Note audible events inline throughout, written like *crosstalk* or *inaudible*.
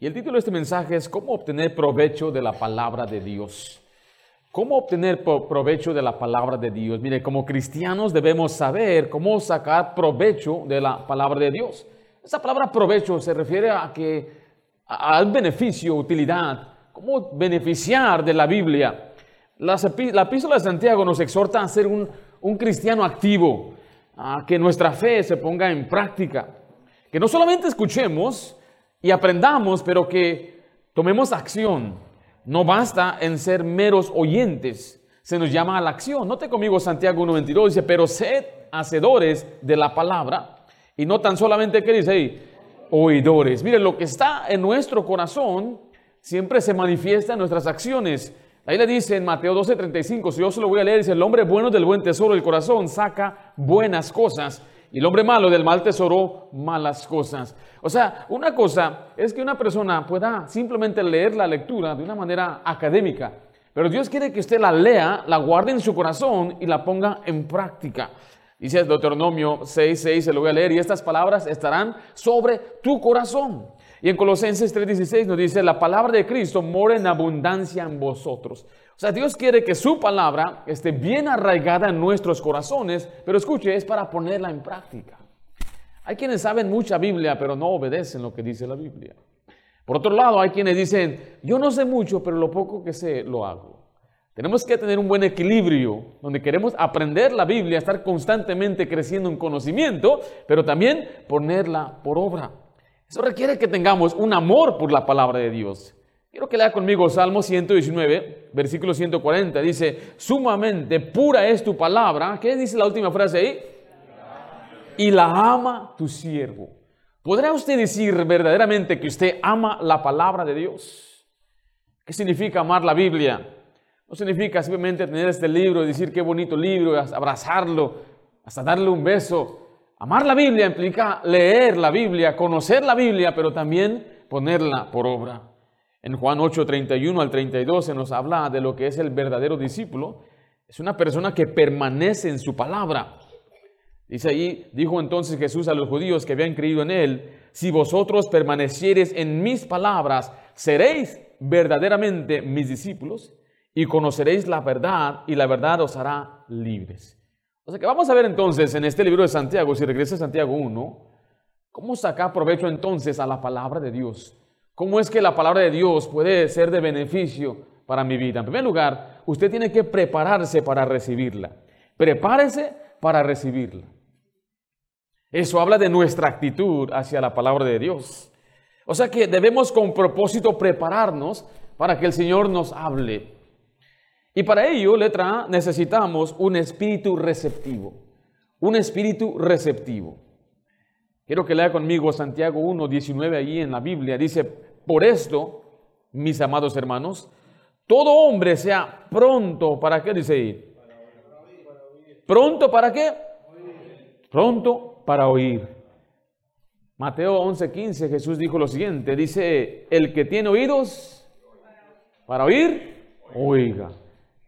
Y el título de este mensaje es ¿Cómo obtener provecho de la palabra de Dios? ¿Cómo obtener provecho de la palabra de Dios? Mire, como cristianos debemos saber cómo sacar provecho de la palabra de Dios. Esa palabra provecho se refiere a que al beneficio, utilidad, cómo beneficiar de la Biblia. La, la epístola de Santiago nos exhorta a ser un, un cristiano activo, a que nuestra fe se ponga en práctica, que no solamente escuchemos y aprendamos, pero que tomemos acción. No basta en ser meros oyentes, se nos llama a la acción. Note conmigo Santiago 1.22, dice, pero sed hacedores de la palabra y no tan solamente, ¿qué dice ahí? Oidores. Miren, lo que está en nuestro corazón siempre se manifiesta en nuestras acciones. Ahí le dice en Mateo 12:35, si yo se lo voy a leer, dice, el hombre bueno del buen tesoro del corazón saca buenas cosas el hombre malo del mal tesoro malas cosas. O sea, una cosa es que una persona pueda simplemente leer la lectura de una manera académica, pero Dios quiere que usted la lea, la guarde en su corazón y la ponga en práctica. Dice Deuteronomio 6:6, se lo voy a leer, y estas palabras estarán sobre tu corazón. Y en Colosenses 3:16 nos dice, la palabra de Cristo mora en abundancia en vosotros. O sea, Dios quiere que su palabra esté bien arraigada en nuestros corazones, pero escuche, es para ponerla en práctica. Hay quienes saben mucha Biblia, pero no obedecen lo que dice la Biblia. Por otro lado, hay quienes dicen, yo no sé mucho, pero lo poco que sé lo hago. Tenemos que tener un buen equilibrio donde queremos aprender la Biblia, estar constantemente creciendo en conocimiento, pero también ponerla por obra. Eso requiere que tengamos un amor por la palabra de Dios. Quiero que lea conmigo Salmo 119, versículo 140. Dice, sumamente pura es tu palabra. ¿Qué dice la última frase ahí? Y la ama tu siervo. ¿Podrá usted decir verdaderamente que usted ama la palabra de Dios? ¿Qué significa amar la Biblia? No significa simplemente tener este libro y decir qué bonito libro, abrazarlo, hasta darle un beso. Amar la Biblia implica leer la Biblia, conocer la Biblia, pero también ponerla por obra. En Juan 8, 31 al 32 se nos habla de lo que es el verdadero discípulo. Es una persona que permanece en su palabra. Dice ahí, dijo entonces Jesús a los judíos que habían creído en él, si vosotros permaneciereis en mis palabras, seréis verdaderamente mis discípulos y conoceréis la verdad y la verdad os hará libres. O sea que vamos a ver entonces en este libro de Santiago, si regresa a Santiago 1, cómo sacar provecho entonces a la palabra de Dios. ¿Cómo es que la palabra de Dios puede ser de beneficio para mi vida? En primer lugar, usted tiene que prepararse para recibirla. Prepárese para recibirla. Eso habla de nuestra actitud hacia la palabra de Dios. O sea que debemos con propósito prepararnos para que el Señor nos hable. Y para ello, letra A, necesitamos un espíritu receptivo. Un espíritu receptivo. Quiero que lea conmigo Santiago 1, 19 allí en la Biblia. Dice, por esto, mis amados hermanos, todo hombre sea pronto, ¿para qué dice ahí? ¿Pronto para qué? Pronto para oír. Mateo 11, 15, Jesús dijo lo siguiente, dice, el que tiene oídos para oír, oiga.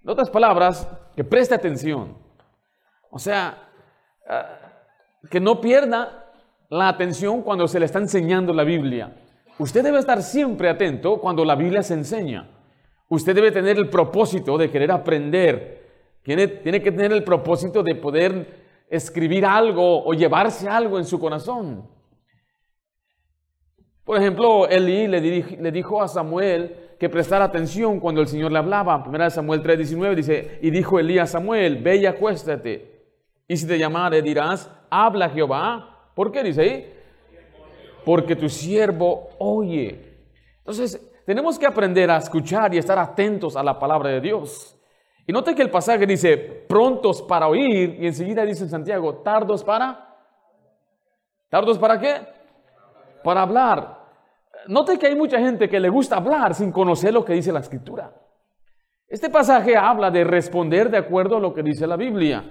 En otras palabras, que preste atención. O sea, ah, que no pierda la atención cuando se le está enseñando la Biblia. Usted debe estar siempre atento cuando la Biblia se enseña. Usted debe tener el propósito de querer aprender. Tiene, tiene que tener el propósito de poder escribir algo o llevarse algo en su corazón. Por ejemplo, Elí le, dijo a Samuel, que prestar atención cuando el Señor le hablaba. Primera Samuel 3:19 dice, y dijo Elías a Samuel, ve y acuéstate. Y si te llamare dirás, habla Jehová. ¿Por qué dice ahí? Porque tu siervo oye. Entonces, tenemos que aprender a escuchar y estar atentos a la palabra de Dios. Y note que el pasaje dice, prontos para oír, y enseguida dice Santiago, tardos para... ¿Tardos para qué? Para hablar. Note que hay mucha gente que le gusta hablar sin conocer lo que dice la escritura. Este pasaje habla de responder de acuerdo a lo que dice la Biblia.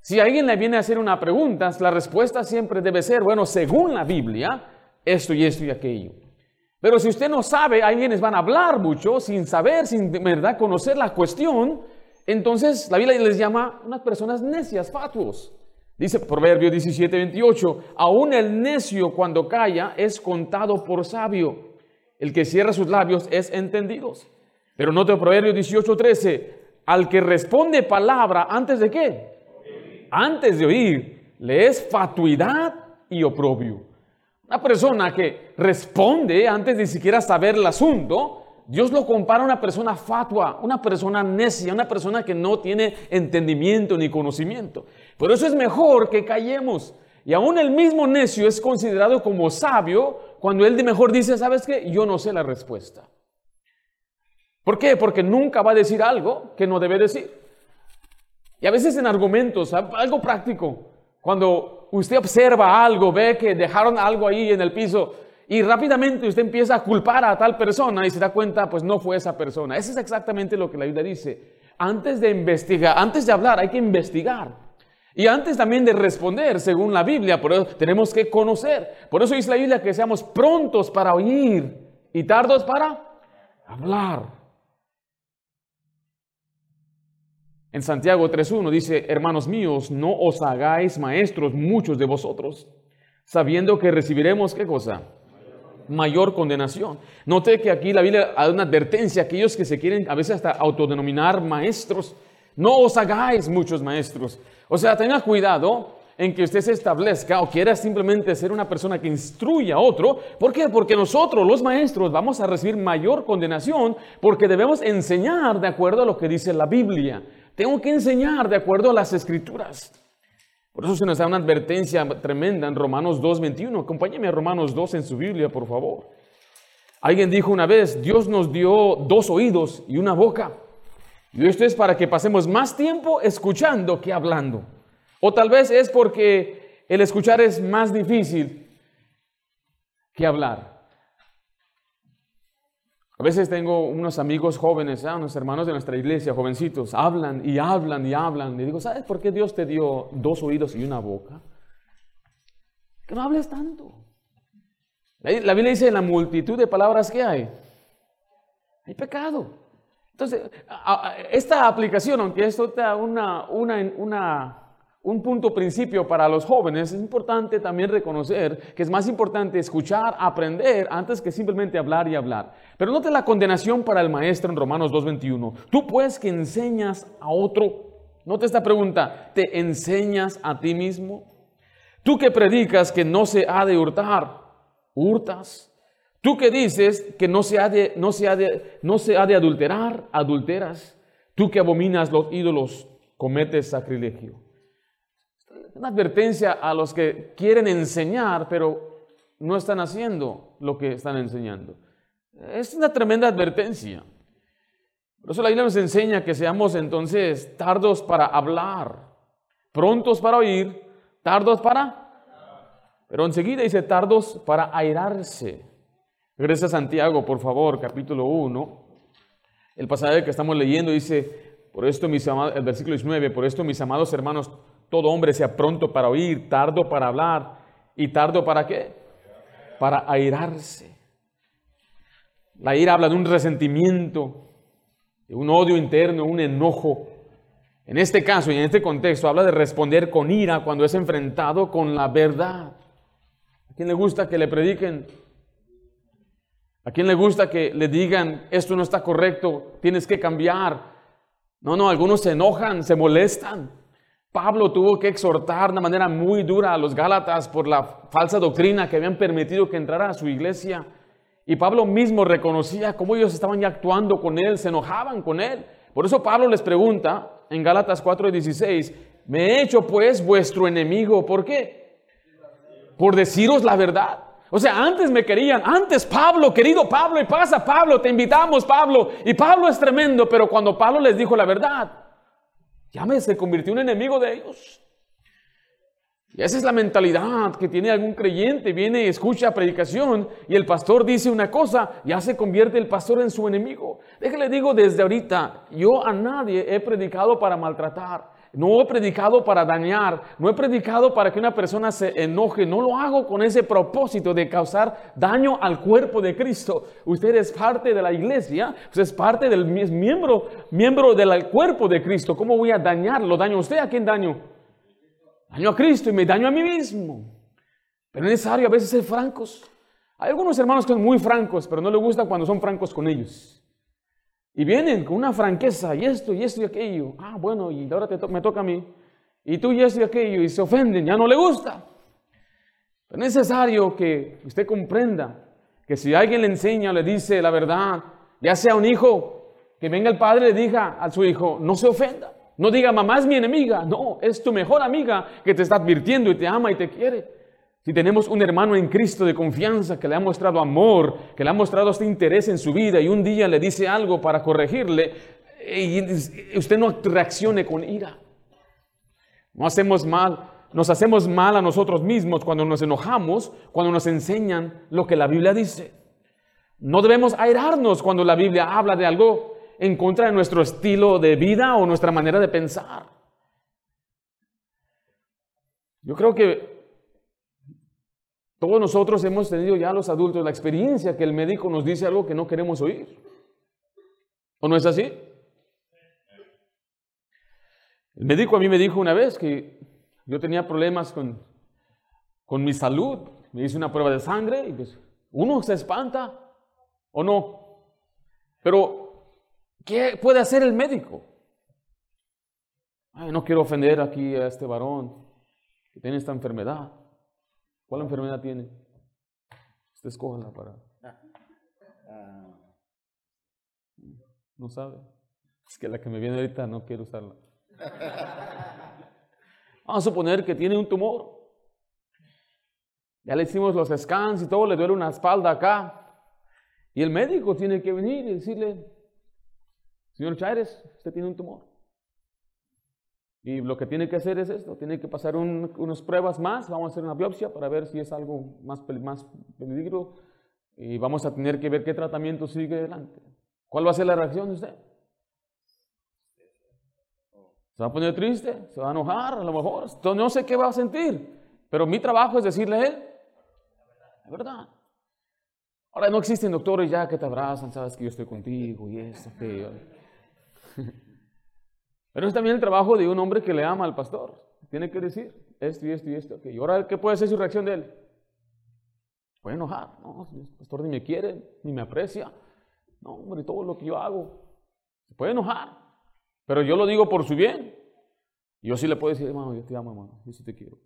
Si alguien le viene a hacer una pregunta, la respuesta siempre debe ser, bueno, según la Biblia, esto y esto y aquello. Pero si usted no sabe, hay quienes van a hablar mucho sin saber, sin verdad conocer la cuestión, entonces la Biblia les llama unas personas necias, fatuos. Dice Proverbio 17, 28, aún el necio cuando calla es contado por sabio. el que cierra sus labios es entendido. Pero note Proverbios 18:13, al que responde palabra antes de qué? Antes de oír, le es fatuidad y oprobio. Una persona que responde antes de siquiera saber el asunto, Dios lo compara a una persona fatua, una persona necia, una persona que no tiene entendimiento ni conocimiento. Por eso es mejor que callemos. Y aún el mismo necio es considerado como sabio cuando él de mejor dice, ¿sabes qué? Yo no sé la respuesta. ¿Por qué? Porque nunca va a decir algo que no debe decir. Y a veces en argumentos, algo práctico, cuando usted observa algo, ve que dejaron algo ahí en el piso y rápidamente usted empieza a culpar a tal persona y se da cuenta, pues no fue esa persona. Eso es exactamente lo que la Biblia dice. Antes de investigar, antes de hablar, hay que investigar. Y antes también de responder, según la Biblia, por eso tenemos que conocer. Por eso dice la Biblia que seamos prontos para oír y tardos para hablar. En Santiago 3.1 dice, hermanos míos, no os hagáis maestros muchos de vosotros, sabiendo que recibiremos qué cosa? Mayor condenación. Note que aquí la Biblia da una advertencia a aquellos que se quieren a veces hasta autodenominar maestros. No os hagáis muchos maestros. O sea, tenga cuidado en que usted se establezca o quiera simplemente ser una persona que instruya a otro. ¿Por qué? Porque nosotros, los maestros, vamos a recibir mayor condenación porque debemos enseñar de acuerdo a lo que dice la Biblia. Tengo que enseñar de acuerdo a las escrituras. Por eso se nos da una advertencia tremenda en Romanos 2.21. Acompáñeme a Romanos 2 en su Biblia, por favor. Alguien dijo una vez, Dios nos dio dos oídos y una boca. Y esto es para que pasemos más tiempo escuchando que hablando. O tal vez es porque el escuchar es más difícil que hablar. A veces tengo unos amigos jóvenes, ¿eh? unos hermanos de nuestra iglesia, jovencitos, hablan y hablan y hablan. Y digo, ¿sabes por qué Dios te dio dos oídos y una boca? Que no hables tanto. La Biblia dice, la multitud de palabras que hay, hay pecado. Entonces, esta aplicación, aunque es una, una, una un punto principio para los jóvenes, es importante también reconocer que es más importante escuchar, aprender, antes que simplemente hablar y hablar. Pero note la condenación para el maestro en Romanos 2.21. Tú pues que enseñas a otro, note esta pregunta, ¿te enseñas a ti mismo? Tú que predicas que no se ha de hurtar, hurtas. Tú que dices que no se ha de, no se ha de, no se ha de adulterar, adulteras. Tú que abominas los ídolos, cometes sacrilegio una advertencia a los que quieren enseñar, pero no están haciendo lo que están enseñando. Es una tremenda advertencia. Por eso la Biblia nos enseña que seamos entonces tardos para hablar, prontos para oír, tardos para... Pero enseguida dice tardos para airarse. Regresa Santiago, por favor, capítulo 1. El pasaje que estamos leyendo dice, por esto mis amados, el versículo 19, por esto mis amados hermanos, todo hombre sea pronto para oír, tardo para hablar y tardo para qué? Para airarse. La ira habla de un resentimiento, de un odio interno, un enojo. En este caso y en este contexto habla de responder con ira cuando es enfrentado con la verdad. ¿A quién le gusta que le prediquen? ¿A quién le gusta que le digan, esto no está correcto, tienes que cambiar? No, no, algunos se enojan, se molestan. Pablo tuvo que exhortar de una manera muy dura a los Gálatas por la falsa doctrina que habían permitido que entrara a su iglesia. Y Pablo mismo reconocía cómo ellos estaban ya actuando con él, se enojaban con él. Por eso Pablo les pregunta en Gálatas 4:16, me he hecho pues vuestro enemigo. ¿Por qué? Por deciros la verdad. O sea, antes me querían, antes Pablo, querido Pablo, y pasa Pablo, te invitamos Pablo. Y Pablo es tremendo, pero cuando Pablo les dijo la verdad, ya me se convirtió en enemigo de ellos. Y esa es la mentalidad que tiene algún creyente. Viene, escucha predicación y el pastor dice una cosa, ya se convierte el pastor en su enemigo. Déjale digo desde ahorita, yo a nadie he predicado para maltratar. No he predicado para dañar, no he predicado para que una persona se enoje, no lo hago con ese propósito de causar daño al cuerpo de Cristo. Usted es parte de la iglesia, usted es parte del miembro, miembro del cuerpo de Cristo. ¿Cómo voy a dañarlo? ¿Daño a usted? ¿A quién daño? Daño a Cristo y me daño a mí mismo. Pero es necesario a veces ser francos. Hay algunos hermanos que son muy francos, pero no les gusta cuando son francos con ellos. Y vienen con una franqueza, y esto, y esto, y aquello. Ah, bueno, y ahora me toca a mí. Y tú, y esto, y aquello, y se ofenden, ya no le gusta. Es necesario que usted comprenda que si alguien le enseña, le dice la verdad, ya sea un hijo, que venga el padre y le diga a su hijo, no se ofenda. No diga, mamá es mi enemiga. No, es tu mejor amiga que te está advirtiendo y te ama y te quiere. Si tenemos un hermano en Cristo de confianza que le ha mostrado amor, que le ha mostrado este interés en su vida y un día le dice algo para corregirle, y usted no reaccione con ira. No hacemos mal, nos hacemos mal a nosotros mismos cuando nos enojamos, cuando nos enseñan lo que la Biblia dice. No debemos airarnos cuando la Biblia habla de algo en contra de nuestro estilo de vida o nuestra manera de pensar. Yo creo que todos nosotros hemos tenido ya los adultos la experiencia que el médico nos dice algo que no queremos oír. ¿O no es así? El médico a mí me dijo una vez que yo tenía problemas con, con mi salud. Me hice una prueba de sangre y pues uno se espanta o no. Pero, ¿qué puede hacer el médico? No quiero ofender aquí a este varón que tiene esta enfermedad. ¿Cuál enfermedad tiene? Usted escójala para. No sabe. Es que la que me viene ahorita no quiero usarla. *laughs* Vamos a suponer que tiene un tumor. Ya le hicimos los scans y todo, le duele una espalda acá. Y el médico tiene que venir y decirle, señor Chávez, usted tiene un tumor. Y lo que tiene que hacer es esto, tiene que pasar unas pruebas más, vamos a hacer una biopsia para ver si es algo más, más peligro y vamos a tener que ver qué tratamiento sigue adelante. ¿Cuál va a ser la reacción de usted? ¿Se va a poner triste? ¿Se va a enojar? A lo mejor. No sé qué va a sentir, pero mi trabajo es decirle a él la verdad. Ahora no existen doctores ya que te abrazan, sabes que yo estoy contigo y esto, que Pero es también el trabajo de un hombre que le ama al pastor. Tiene que decir esto y esto y esto. ¿Y ahora qué puede ser su reacción de él? Puede enojar. No, el pastor ni me quiere, ni me aprecia. No, hombre, todo lo que yo hago. Se puede enojar. Pero yo lo digo por su bien. Yo sí le puedo decir, hermano, yo te amo, hermano. Yo sí te quiero.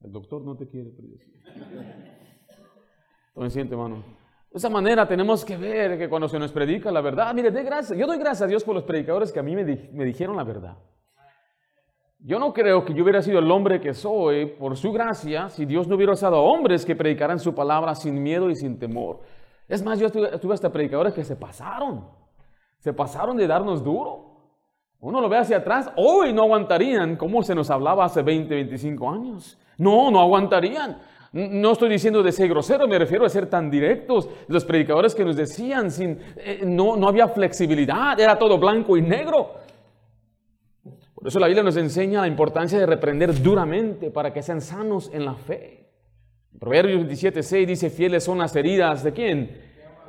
El doctor no te quiere, pero yo sí. *laughs* Entonces siente, hermano. De esa manera tenemos que ver que cuando se nos predica la verdad, mire, de gracias. Yo doy gracias a Dios por los predicadores que a mí me, me dijeron la verdad. Yo no creo que yo hubiera sido el hombre que soy por su gracia si Dios no hubiera usado hombres que predicaran su palabra sin miedo y sin temor. Es más, yo estuve, hasta predicadores que se pasaron. Se pasaron de darnos duro. Uno lo ve hacia atrás, hoy no aguantarían como se nos hablaba hace 20, 25 años. No, no aguantarían. No estoy diciendo de ser grosero, me refiero a ser tan directos. Los predicadores que nos decían, sin, eh, no, no había flexibilidad, era todo blanco y negro. Por eso la Biblia nos enseña la importancia de reprender duramente para que sean sanos en la fe. Proverbios 27, 6 dice, fieles son las heridas de quién?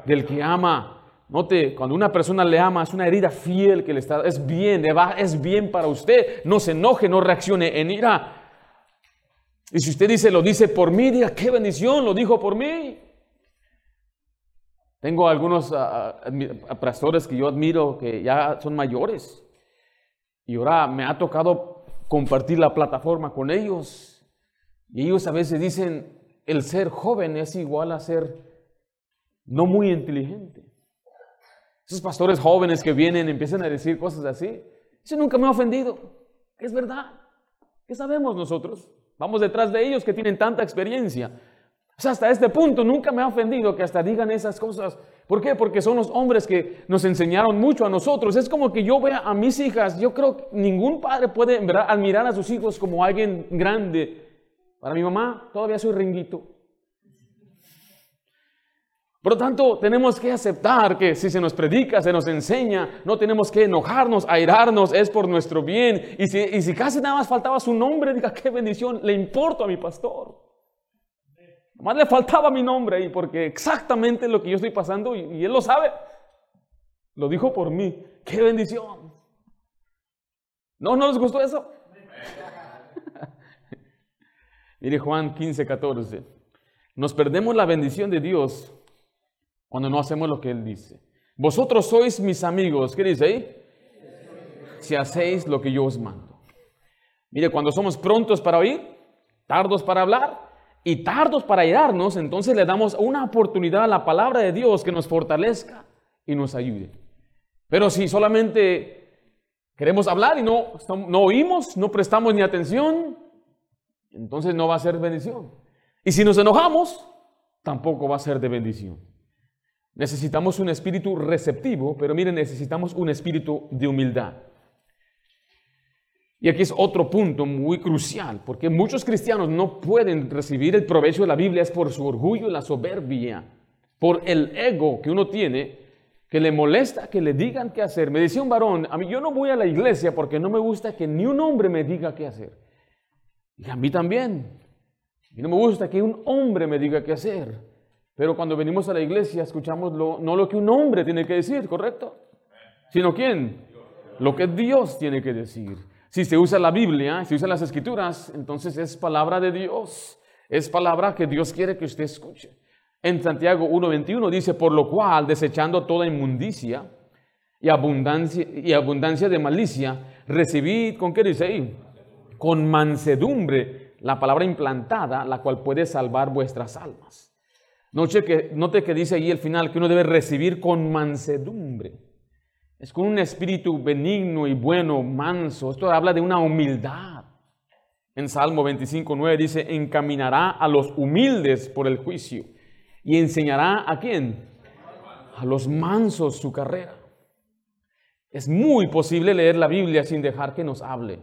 Del que ama. Note, cuando una persona le ama, es una herida fiel que le está, es bien, es bien para usted. No se enoje, no reaccione en ira. Y si usted dice, lo dice por mí, diga, qué bendición, lo dijo por mí. Tengo algunos ah, ah, pastores que yo admiro que ya son mayores. Y ahora me ha tocado compartir la plataforma con ellos. Y ellos a veces dicen, el ser joven es igual a ser no muy inteligente. Esos pastores jóvenes que vienen empiezan a decir cosas así. Eso nunca me ha ofendido. Es verdad. ¿Qué sabemos nosotros? Vamos detrás de ellos que tienen tanta experiencia. O sea, hasta este punto nunca me ha ofendido que hasta digan esas cosas. ¿Por qué? Porque son los hombres que nos enseñaron mucho a nosotros. Es como que yo vea a mis hijas, yo creo que ningún padre puede admirar a sus hijos como alguien grande. Para mi mamá todavía soy ringuito. Por lo tanto, tenemos que aceptar que si se nos predica, se nos enseña, no tenemos que enojarnos, airarnos, es por nuestro bien. Y si, casi nada más faltaba su nombre, diga, qué bendición, le importo a mi pastor. Más le faltaba mi nombre ahí, porque exactamente lo que yo estoy pasando, y, y él lo sabe, lo dijo por mí, qué bendición. ¿No, no les gustó eso? *laughs* Mire Juan 15, 14. Nos perdemos la bendición de Dios cuando no hacemos lo que Él dice. Vosotros sois mis amigos. ¿Qué dice ahí? Si hacéis lo que yo os mando. Mire, cuando somos prontos para oír, tardos para hablar y tardos para irarnos, entonces le damos una oportunidad a la palabra de Dios que nos fortalezca y nos ayude. Pero si solamente queremos hablar y no, no oímos, no prestamos ni atención, entonces no va a ser bendición. Y si nos enojamos, tampoco va a ser de bendición. Necesitamos un espíritu receptivo, pero miren, necesitamos un espíritu de humildad. Y aquí es otro punto muy crucial, porque muchos cristianos no pueden recibir el provecho de la Biblia es por su orgullo y la soberbia, por el ego que uno tiene, que le molesta que le digan qué hacer. Me decía un varón, a mí yo no voy a la iglesia porque no me gusta que ni un hombre me diga qué hacer. Y a mí también. Y no me gusta que un hombre me diga qué hacer. Pero cuando venimos a la iglesia escuchamos lo, no lo que un hombre tiene que decir, ¿correcto? Sino quién? Lo que Dios tiene que decir. Si se usa la Biblia, si se usan las escrituras, entonces es palabra de Dios. Es palabra que Dios quiere que usted escuche. En Santiago 1.21 dice, por lo cual, desechando toda inmundicia y abundancia, de malicia, recibid, ¿con qué dice? Con mansedumbre la palabra implantada, la cual puede salvar vuestras almas. Note que, note que dice ahí el final que uno debe recibir con mansedumbre. Es con un espíritu benigno y bueno, manso. Esto habla de una humildad. En Salmo 25, 9 dice, encaminará a los humildes por el juicio y enseñará a quién? A los mansos su carrera. Es muy posible leer la Biblia sin dejar que nos hable.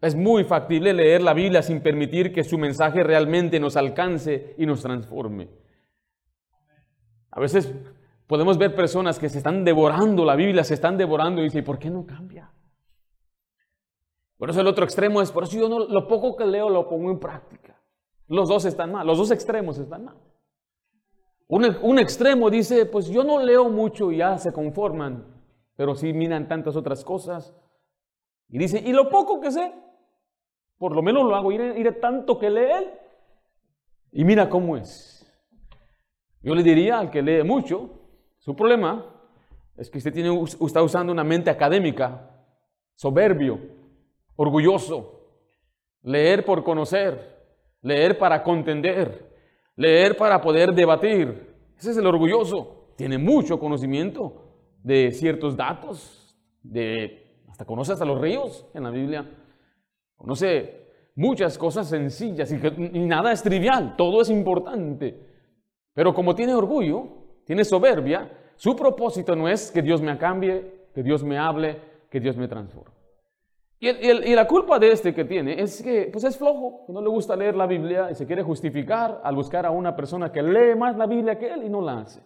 Es muy factible leer la Biblia sin permitir que su mensaje realmente nos alcance y nos transforme. A veces Podemos ver personas que se están devorando la Biblia, se están devorando y dicen, ¿por qué no cambia? Por eso el otro extremo es, por eso yo no, lo poco que leo lo pongo en práctica. Los dos están mal, los dos extremos están mal. Un, un extremo dice, pues yo no leo mucho y ya se conforman, pero sí miran tantas otras cosas. Y dice, y lo poco que sé, por lo menos lo hago, iré, iré tanto que lee. Y mira cómo es. Yo le diría al que lee mucho, su problema es que usted tiene, está usando una mente académica, soberbio, orgulloso. Leer por conocer, leer para contender, leer para poder debatir. Ese es el orgulloso. Tiene mucho conocimiento de ciertos datos, de, hasta conoce hasta los ríos en la Biblia. Conoce muchas cosas sencillas y, y nada es trivial, todo es importante. Pero como tiene orgullo, tiene soberbia, su propósito no es que Dios me cambie, que Dios me hable, que Dios me transforme. Y, la culpa de este que tiene es que pues es flojo, que no le gusta leer la Biblia y se quiere justificar al buscar a una persona que lee más la Biblia que él y no la hace.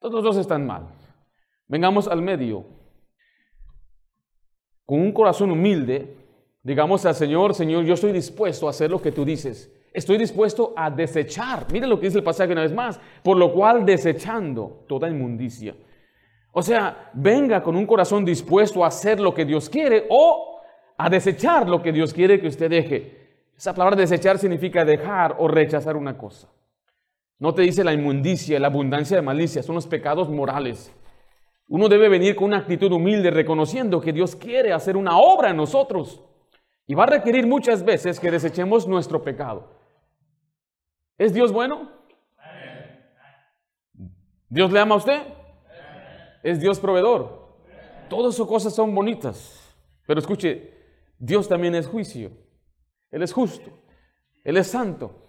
Todos los dos están mal. Vengamos al medio. Con un corazón humilde, digamos al Señor, Señor, yo estoy dispuesto a hacer lo que tú dices. Estoy dispuesto a desechar. Miren lo que dice el pasaje una vez más. Por lo cual desechando toda inmundicia. O sea, venga con un corazón dispuesto a hacer lo que Dios quiere o a desechar lo que Dios quiere que usted deje. Esa palabra desechar significa dejar o rechazar una cosa. No te dice la inmundicia, la abundancia de malicia, son los pecados morales. Uno debe venir con una actitud humilde, reconociendo que Dios quiere hacer una obra en nosotros. Y va a requerir muchas veces que desechemos nuestro pecado. ¿Es Dios bueno? ¿Dios le ama a usted? ¿Es Dios proveedor? Todas sus cosas son bonitas. Pero escuche, Dios también es juicio. Él es justo. Él es santo.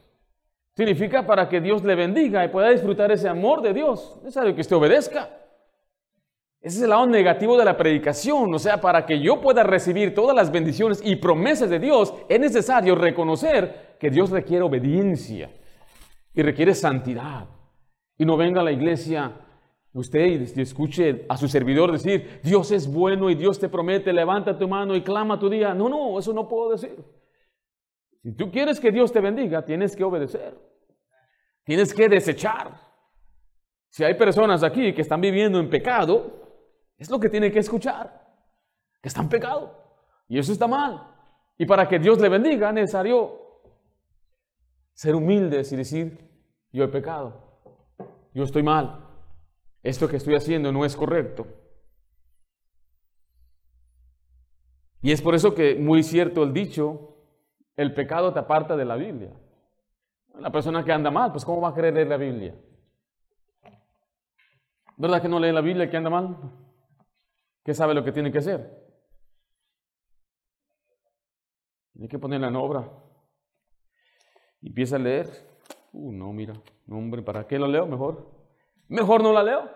Significa para que Dios le bendiga y pueda disfrutar ese amor de Dios. Es necesario que usted obedezca. Ese es el lado negativo de la predicación. O sea, para que yo pueda recibir todas las bendiciones y promesas de Dios, es necesario reconocer que Dios requiere obediencia y requiere santidad. Y no venga a la iglesia usted y escuche a su servidor decir, Dios es bueno y Dios te promete, levanta tu mano y clama tu día. No, no, eso no puedo decir. Si tú quieres que Dios te bendiga, tienes que obedecer. Tienes que desechar. Si hay personas aquí que están viviendo en pecado, es lo que tiene que escuchar. Que están en pecado. Y eso está mal. Y para que Dios le bendiga, es necesario ser humildes y decir, yo he pecado, yo estoy mal, esto que estoy haciendo no es correcto. Y es por eso que muy cierto el dicho, el pecado te aparta de la Biblia. La persona que anda mal, pues ¿cómo va a querer leer la Biblia? ¿Verdad que no lee la Biblia que anda mal? ¿Qué sabe lo que tiene que hacer? Tiene que ponerla en obra. Empieza a leer. Uh, no, mira, no, hombre, ¿para qué lo leo? Mejor. Mejor no la leo.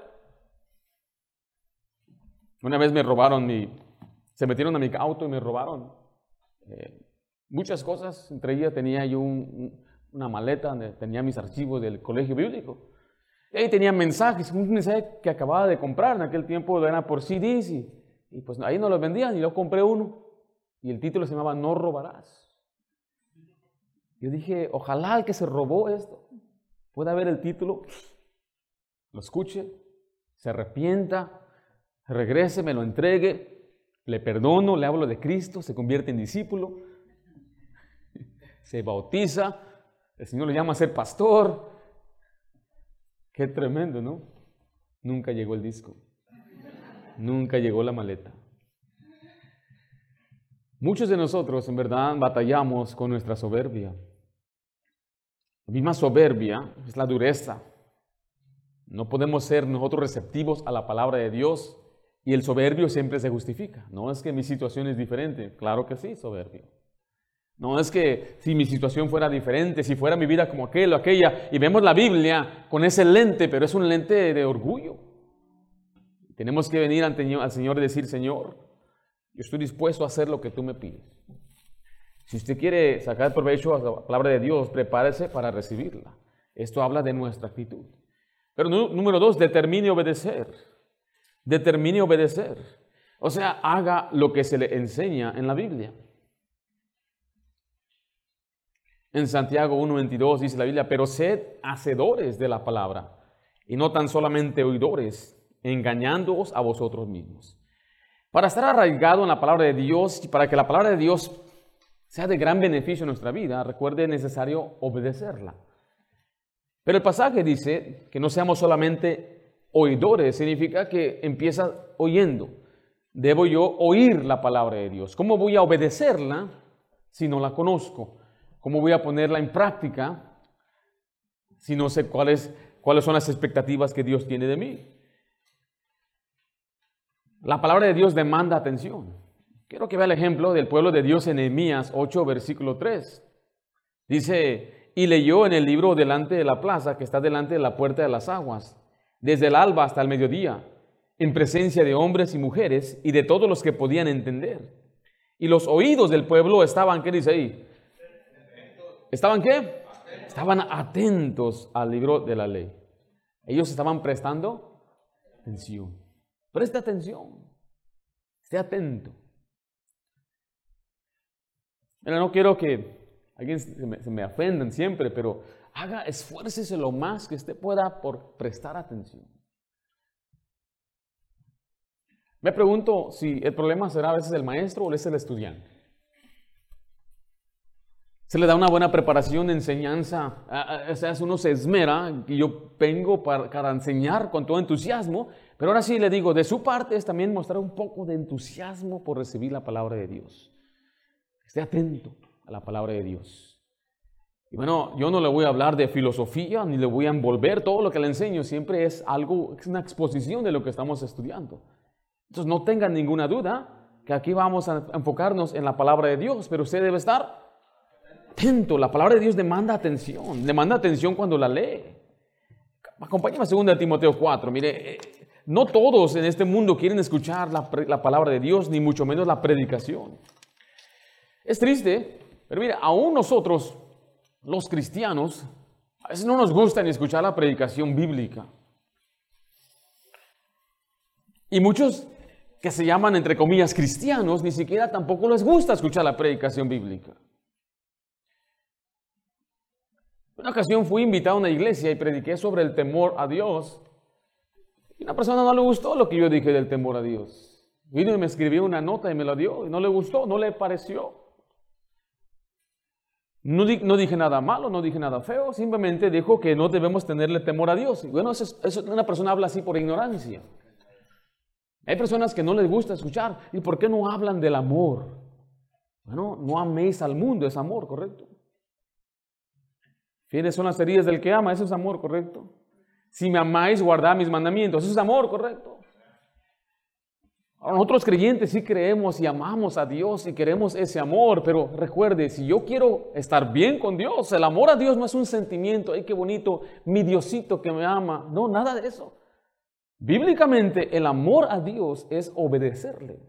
Una vez me robaron mi, se metieron a mi auto y me robaron eh, muchas cosas. Entre ellas tenía yo una maleta donde tenía mis archivos del colegio bíblico. Y ahí tenía mensajes, un mensaje que acababa de comprar en aquel tiempo, era por CDs y, y pues ahí no los vendían y yo compré uno. Y el título se llamaba No robarás. Yo dije, ojalá que se robó esto pueda ver el título, lo escuche, se arrepienta, regrese, me lo entregue, le perdono, le hablo de Cristo, se convierte en discípulo, *laughs* se bautiza, el Señor le llama a ser pastor, Qué tremendo, ¿no? Nunca llegó el disco. Nunca llegó la maleta. Muchos de nosotros en verdad batallamos con nuestra soberbia. La misma soberbia es la dureza. No podemos ser nosotros receptivos a la palabra de Dios y el soberbio siempre se justifica. No es que mi situación es diferente. Claro que sí, soberbio. No es que si mi situación fuera diferente, si fuera mi vida como aquel o aquella, y vemos la Biblia con ese lente, pero es un lente de orgullo. Tenemos que venir ante al Señor y decir, Señor, yo estoy dispuesto a hacer lo que tú me pides. Si usted quiere sacar provecho a la palabra de Dios, prepárese para recibirla. Esto habla de nuestra actitud. Pero número dos, determine obedecer. Determine obedecer. O sea, haga lo que se le enseña en la Biblia. En Santiago 1.22 dice la Biblia, pero sed hacedores de la palabra y no tan solamente oidores, engañándoos a vosotros mismos. Para estar arraigado en la palabra de Dios y para que la palabra de Dios sea de gran beneficio en nuestra vida, recuerde, es necesario obedecerla. Pero el pasaje dice que no seamos solamente oidores, significa que empieza oyendo. Debo yo oír la palabra de Dios. ¿Cómo voy a obedecerla si no la conozco? ¿Cómo voy a ponerla en práctica si no sé cuáles, cuáles son las expectativas que Dios tiene de mí? La palabra de Dios demanda atención. Quiero que vea el ejemplo del pueblo de Dios en Nehemías 8, versículo 3. Dice, y leyó en el libro delante de la plaza que está delante de la puerta de las aguas, desde el alba hasta el mediodía, en presencia de hombres y mujeres y de todos los que podían entender. Y los oídos del pueblo estaban, ¿qué dice ahí? ¿Estaban qué? Estaban atentos al libro de la ley. Ellos estaban prestando atención. Presta atención. Esté atento. Mira, no quiero que alguien se me, se ofendan siempre, pero haga, esfuércese lo más que usted pueda por prestar atención. Me pregunto si el problema será a veces el maestro o es el estudiante. Se le da una buena preparación enseñanza, o sea, uno se esmera, y yo vengo para, enseñar con todo entusiasmo, pero ahora sí le digo, de su parte es también mostrar un poco de entusiasmo por recibir la palabra de Dios. Esté atento a la palabra de Dios. Y bueno, yo no le voy a hablar de filosofía, ni le voy a envolver todo lo que le enseño, siempre es algo, es una exposición de lo que estamos estudiando. Entonces no tengan ninguna duda que aquí vamos a enfocarnos en la palabra de Dios, pero usted debe estar atento. La palabra de Dios demanda atención. Demanda atención cuando la lee. Acompáñame a 2 Timoteo 4. Mire, eh, no todos en este mundo quieren escuchar la, la, palabra de Dios, ni mucho menos la predicación. Es triste, pero mire, aún nosotros, los cristianos, a veces no nos gusta ni escuchar la predicación bíblica. Y muchos que se llaman, entre comillas, cristianos, ni siquiera tampoco les gusta escuchar la predicación bíblica. Una ocasión fui invitado a una iglesia y prediqué sobre el temor a Dios. Y una persona no le gustó lo que yo dije del temor a Dios. Vino y me escribió una nota y me la dio y no le gustó, no le pareció. No, dije nada malo, no dije nada feo, simplemente dijo que no debemos tenerle temor a Dios. Y bueno, eso, una persona habla así por ignorancia. Hay personas que no les gusta escuchar. ¿Y por qué no hablan del amor? Bueno, no améis al mundo, es amor, ¿correcto? ¿Quiénes son las heridas del que ama? Eso es amor, ¿correcto? Si me amáis, guardad mis mandamientos. Eso es amor, ¿correcto? Nosotros creyentes sí creemos y amamos a Dios y queremos ese amor, pero recuerde, si yo quiero estar bien con Dios, el amor a Dios no es un sentimiento, ay, qué bonito, mi Diosito que me ama. No, nada de eso. Bíblicamente, el amor a Dios es obedecerle,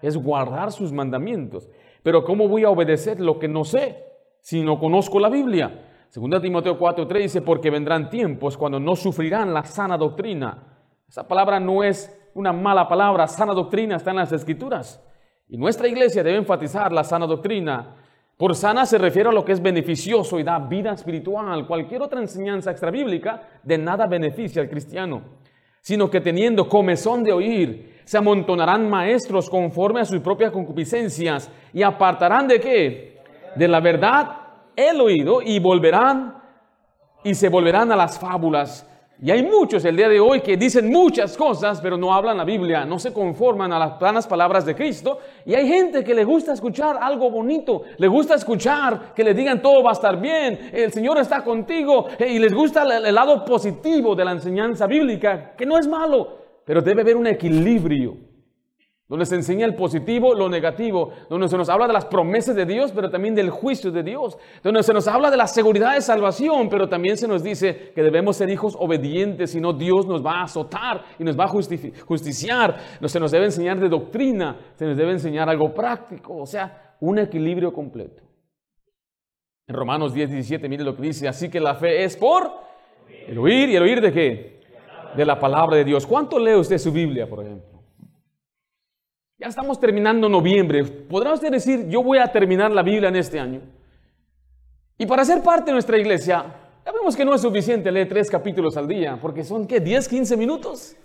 es guardar sus mandamientos. Pero ¿cómo voy a obedecer lo que no sé si no conozco la Biblia? Segunda Timoteo 4:3 dice, porque vendrán tiempos cuando no sufrirán la sana doctrina. Esa palabra no es una mala palabra, sana doctrina está en las escrituras. Y nuestra iglesia debe enfatizar la sana doctrina. Por sana se refiere a lo que es beneficioso y da vida espiritual. Cualquier otra enseñanza extrabíblica de nada beneficia al cristiano, sino que teniendo comezón de oír, se amontonarán maestros conforme a sus propias concupiscencias y apartarán de qué? De la verdad el oído y volverán y se volverán a las fábulas. Y hay muchos el día de hoy que dicen muchas cosas, pero no hablan la Biblia, no se conforman a las planas palabras de Cristo. Y hay gente que le gusta escuchar algo bonito, le gusta escuchar que le digan todo va a estar bien, el Señor está contigo, eh, y les gusta el lado positivo de la enseñanza bíblica, que no es malo, pero debe haber un equilibrio donde se enseña el positivo, lo negativo, donde se nos habla de las promesas de Dios, pero también del juicio de Dios, donde se nos habla de la seguridad de salvación, pero también se nos dice que debemos ser hijos obedientes, si no Dios nos va a azotar y nos va a justiciar, se nos debe enseñar de doctrina, se nos debe enseñar algo práctico, o sea, un equilibrio completo. En Romanos 10, 17, mire lo que dice, así que la fe es por el oír, y el oír de qué? De la palabra de Dios. ¿Cuánto lee usted su Biblia, por ejemplo? Ya estamos terminando noviembre. ¿Podrá usted decir, yo voy a terminar la Biblia en este año? Y para ser parte de nuestra iglesia, ya vemos que no es suficiente leer tres capítulos al día, porque son, ¿qué? ¿10, 15 minutos?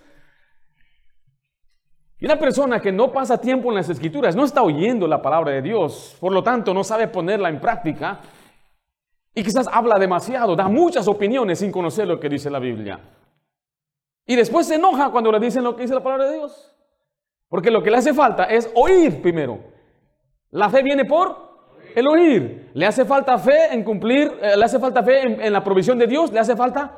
Y una persona que no pasa tiempo en las escrituras no está oyendo la palabra de Dios, por lo tanto no sabe ponerla en práctica y quizás habla demasiado, da muchas opiniones sin conocer lo que dice la Biblia. Y después se enoja cuando le dicen lo que dice la palabra de Dios. Porque lo que le hace falta es oír primero. La fe viene por el oír. Le hace falta fe en cumplir, eh, le hace falta fe en, la provisión de Dios, le hace falta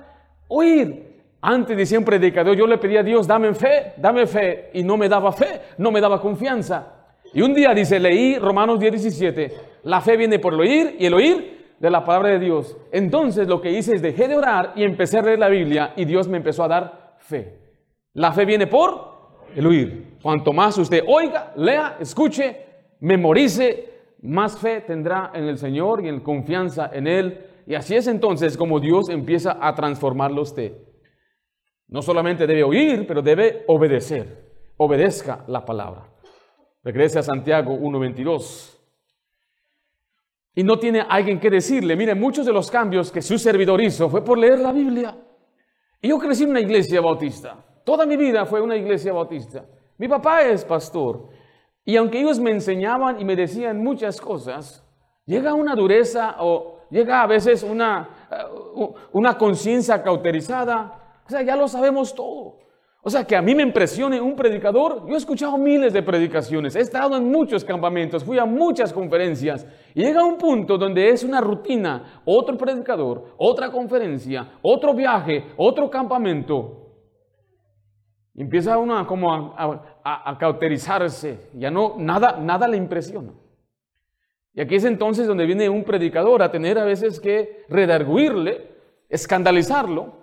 oír. Antes de un predicador, yo le pedía a Dios, dame fe, dame fe, y no me daba fe, no me daba confianza. Y un día dice, leí Romanos 10, 17, la fe viene por el oír y el oír de la palabra de Dios. Entonces lo que hice es dejé de orar y empecé a leer la Biblia y Dios me empezó a dar fe. La fe viene por el oír. Cuanto más usted oiga, lea, escuche, memorice, más fe tendrá en el Señor y en confianza en Él. Y así es entonces como Dios empieza a transformarlo usted. No solamente debe oír, pero debe obedecer. Obedezca la palabra. Regrese a Santiago 1.22. Y no tiene alguien que decirle, mire, muchos de los cambios que su servidor hizo fue por leer la Biblia. Y yo crecí en una iglesia bautista. Toda mi vida fue una iglesia bautista. Mi papá es pastor. Y aunque ellos me enseñaban y me decían muchas cosas, llega una dureza o llega a veces una, eh, una conciencia cauterizada. O sea, ya lo sabemos todo. O sea, que a mí me impresione un predicador. Yo he escuchado miles de predicaciones, he estado en muchos campamentos, fui a muchas conferencias. Y llega un punto donde es una rutina, otro predicador, otra conferencia, otro viaje, otro campamento. Empieza uno como a, cauterizarse, ya no, nada, nada le impresiona. Y aquí es entonces donde viene un predicador a tener a veces que redarguirle, escandalizarlo.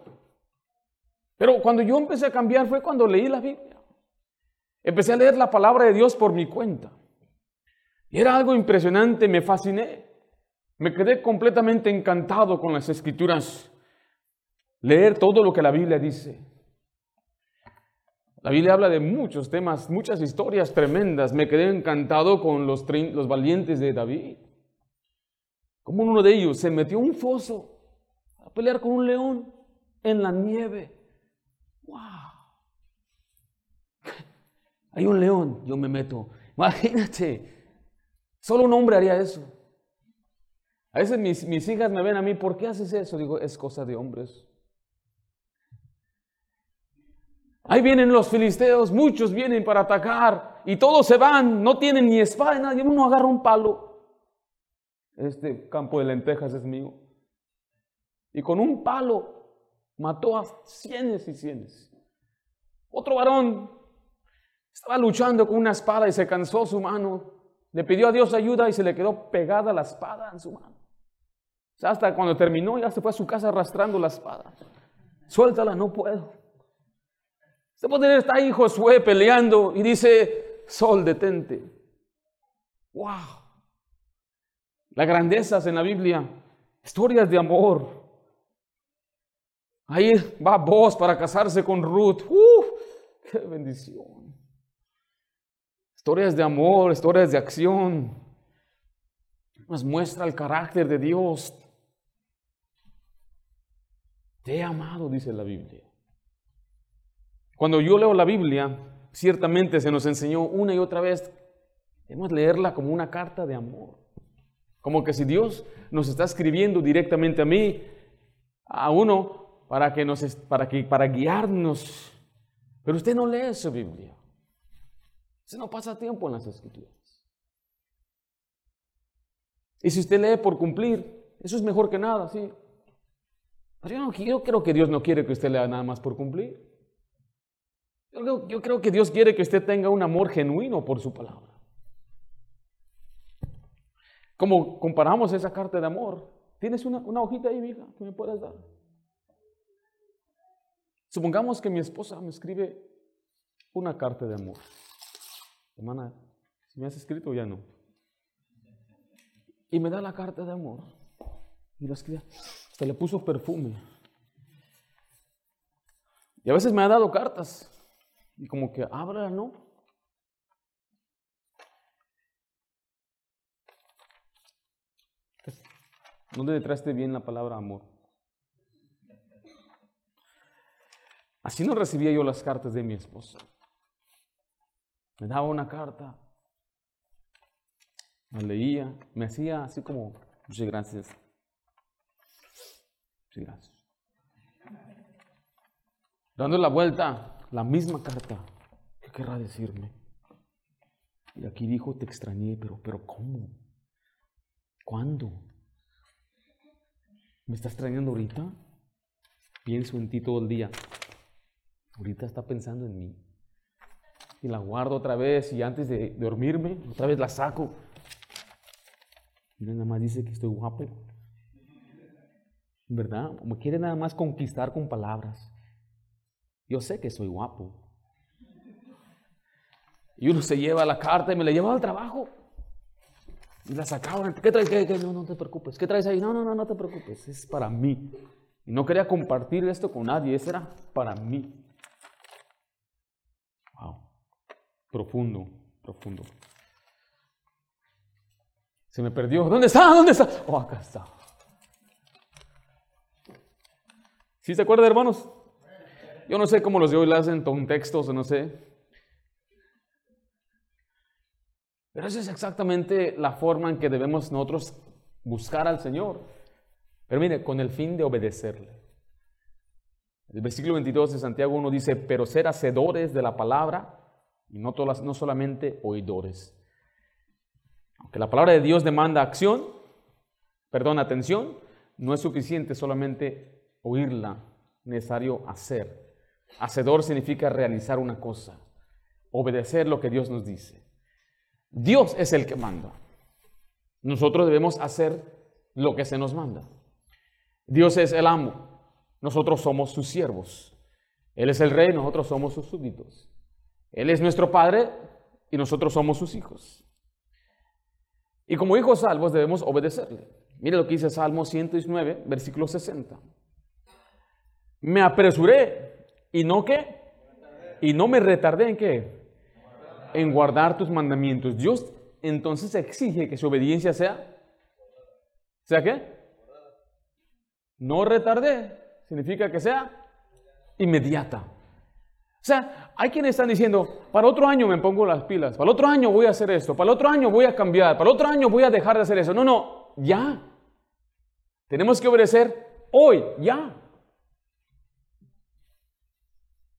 Pero cuando yo empecé a cambiar fue cuando leí la Biblia. Empecé a leer la palabra de Dios por mi cuenta. Y era algo impresionante, me fasciné. Me quedé completamente encantado con las escrituras. Leer todo lo que la Biblia dice. La Biblia habla de muchos temas, muchas historias tremendas. Me quedé encantado con los, los valientes de David. Como uno de ellos se metió un foso a pelear con un león en la nieve. ¡Wow! Hay un león, yo me meto. Imagínate, solo un hombre haría eso. A veces mis, mis hijas me ven a mí, ¿por qué haces eso? Digo, es cosa de hombres. Ahí vienen los filisteos, muchos vienen para atacar y todos se van, no tienen ni espada, nadie, uno agarra un palo. Este campo de lentejas es mío. Y con un palo mató a cienes y cienes. Otro varón estaba luchando con una espada y se cansó su mano. Le pidió a Dios ayuda y se le quedó pegada la espada en su mano. Hasta cuando terminó ya se fue a su casa arrastrando la espada. Suéltala, no puedo. Se puede tener está ahí Josué peleando y dice, Sol, detente. ¡Wow! Las grandezas en la Biblia, historias de amor. Ahí va vos para casarse con Ruth. ¡Uh! ¡Qué bendición! Historias de amor, historias de acción. Nos muestra el carácter de Dios. Te he amado, dice la Biblia. Cuando yo leo la Biblia, ciertamente se nos enseñó una y otra vez, debemos leerla como una carta de amor. Como que si Dios nos está escribiendo directamente a mí, a uno, para, que nos, para, que, para guiarnos. Pero usted no lee su Biblia. Usted no pasa tiempo en las escrituras. Y si usted lee por cumplir, eso es mejor que nada, sí. Pero yo, no, yo creo que Dios no quiere que usted lea nada más por cumplir. Yo creo, que Dios quiere que usted tenga un amor genuino por su palabra. Como comparamos esa carta de amor, tienes una, hojita ahí, hija, que me puedes dar. Supongamos que mi esposa me escribe una carta de amor. Hermana, me has escrito ya no. Y me da la carta de amor. Y la escribe. Hasta le puso perfume. Y a veces me ha dado cartas y como que abra, ¿no? ¿Dónde traste bien la palabra amor? Así no recibía yo las cartas de mi esposa. Me daba una carta, la leía, me hacía así como, muchas gracias. Muchas gracias. Dando la vuelta, la misma carta. ¿Qué querrá decirme? Y aquí dijo, te extrañé, pero, pero ¿cómo? ¿Cuándo? ¿Me está extrañando ahorita? Pienso en ti todo el día. Ahorita está pensando en mí. Y la guardo otra vez y antes de dormirme, otra vez la saco. Y nada más dice que estoy guapo. ¿Verdad? Me quiere nada más conquistar con palabras. Yo sé que soy guapo. Y uno se lleva la carta y me la lleva al trabajo. Y la sacaba. ¿Qué traes? ¿Qué, No, no te preocupes. ¿Qué traes ahí? No, no, no, no te preocupes. Es para mí. Y no quería compartir esto con nadie. Eso era para mí. Wow. Profundo, profundo. Se me perdió. ¿Dónde está? ¿Dónde está? Oh, acá está. ¿Sí se acuerdan, hermanos? Yo no sé cómo los de hoy lo hacen con textos o no sé. Pero esa es exactamente la forma en que debemos nosotros buscar al Señor. Pero mire, con el fin de obedecerle. El versículo 22 de Santiago 1 dice, pero ser hacedores de la palabra y no, todas, no solamente oidores. Aunque la palabra de Dios demanda acción, perdón, atención, no es suficiente solamente oírla, necesario hacer. Hacedor significa realizar una cosa, obedecer lo que Dios nos dice. Dios es el que manda. Nosotros debemos hacer lo que se nos manda. Dios es el amo. Nosotros somos sus siervos. Él es el rey, nosotros somos sus súbditos. Él es nuestro padre y nosotros somos sus hijos. Y como hijos salvos debemos obedecerle. Mire lo que dice Salmo 119, versículo 60. Me apresuré ¿Y no qué? Y no me retardé en qué? En guardar tus mandamientos. Dios entonces exige que su obediencia sea, ¿sea qué? No retardé, significa que sea inmediata. O sea, hay quienes están diciendo, para otro año me pongo las pilas, para el otro año voy a hacer esto, para el otro año voy a cambiar, para el otro año voy a dejar de hacer eso. No, no, ya. Tenemos que obedecer hoy, ya.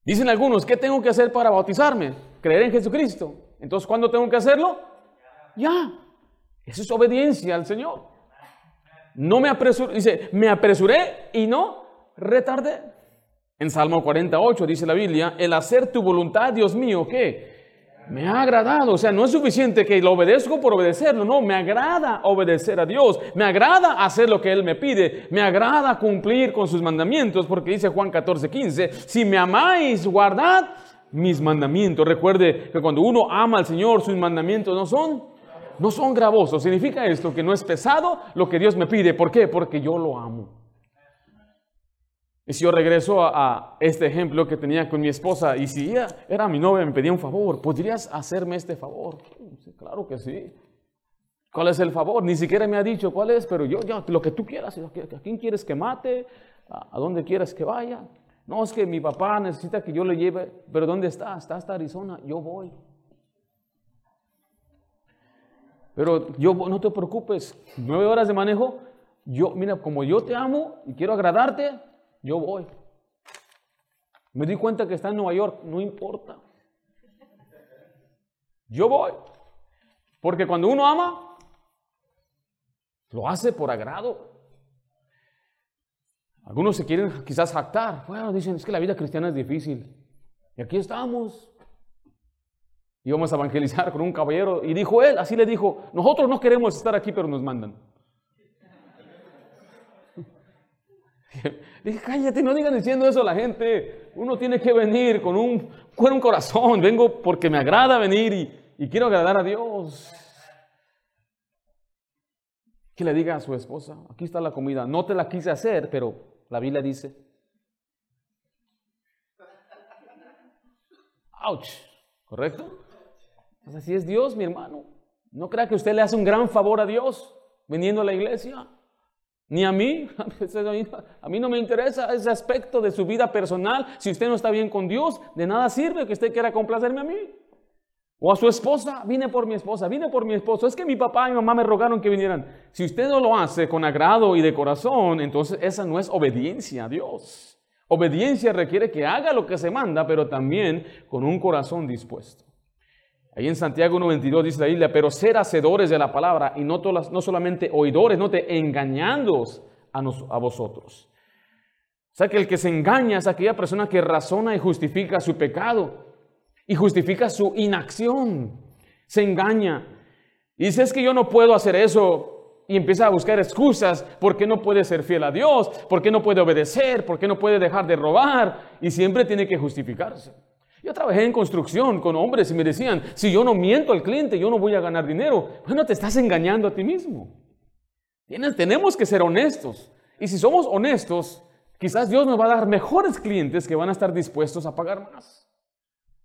Dicen algunos, ¿qué tengo que hacer para bautizarme? Creer en Jesucristo. Entonces, ¿cuándo tengo que hacerlo? Ya. Eso es obediencia al Señor. No me apresuré, dice, me apresuré y no retardé. En Salmo 48 dice la Biblia, el hacer tu voluntad, Dios mío, ¿qué? Me ha agradado, o sea, no es suficiente que lo obedezco por obedecerlo, no, me agrada obedecer a Dios, me agrada hacer lo que Él me pide, me agrada cumplir con sus mandamientos, porque dice Juan 14, 15, si me amáis, guardad mis mandamientos. Recuerde que cuando uno ama al Señor, sus mandamientos no son, no son gravosos. Significa esto que no es pesado lo que Dios me pide. ¿Por qué? Porque yo lo amo. Y si yo regreso a, este ejemplo que tenía con mi esposa, y si ella era mi novia me pedía un favor, ¿podrías hacerme este favor? claro que sí. ¿Cuál es el favor? Ni siquiera me ha dicho cuál es, pero yo, yo lo que tú quieras, ¿a quién quieres que mate? ¿A dónde quieres que vaya? No, es que mi papá necesita que yo le lleve, pero ¿dónde está? Está hasta Arizona, yo voy. Pero yo, no te preocupes, nueve horas de manejo, yo, mira, como yo te amo y quiero agradarte, yo voy. Me di cuenta que está en Nueva York, no importa. Yo voy. Porque cuando uno ama, lo hace por agrado. Algunos se quieren quizás jactar. Bueno, dicen, es que la vida cristiana es difícil. Y aquí estamos. Y vamos a evangelizar con un caballero. Y dijo él, así le dijo, nosotros no queremos estar aquí, pero nos mandan. *laughs* Dije, cállate, no digan diciendo eso a la gente. Uno tiene que venir con un, con un corazón. Vengo porque me agrada venir y, quiero agradar a Dios. Que le diga a su esposa, aquí está la comida. No te la quise hacer, pero la Biblia dice. *laughs* Ouch, ¿correcto? Pues así es Dios, mi hermano. No crea que usted le hace un gran favor a Dios viniendo a la iglesia. Ni a mí, *laughs* a mí no me interesa ese aspecto de su vida personal. Si usted no está bien con Dios, de nada sirve que usted quiera complacerme a mí. O a su esposa, vine por mi esposa, vine por mi esposo. Es que mi papá y mamá me rogaron que vinieran. Si usted no lo hace con agrado y de corazón, entonces esa no es obediencia a Dios. Obediencia requiere que haga lo que se manda, pero también con un corazón dispuesto. Ahí en Santiago 1.22 dice la Biblia, pero ser hacedores de la palabra y no, no solamente oidores, no te engañándoos a, a vosotros. O sea que el que se engaña es aquella persona que razona y justifica su pecado y justifica su inacción. Se engaña. Y dice, es que yo no puedo hacer eso. Y empieza a buscar excusas. ¿Por qué no puede ser fiel a Dios? ¿Por qué no puede obedecer? ¿Por qué no puede dejar de robar? Y siempre tiene que justificarse. Yo trabajé en construcción con hombres y me decían, si yo no miento al cliente, yo no voy a ganar dinero. Bueno, te estás engañando a ti mismo. tenemos que ser honestos. Y si somos honestos, quizás Dios nos va a dar mejores clientes que van a estar dispuestos a pagar más.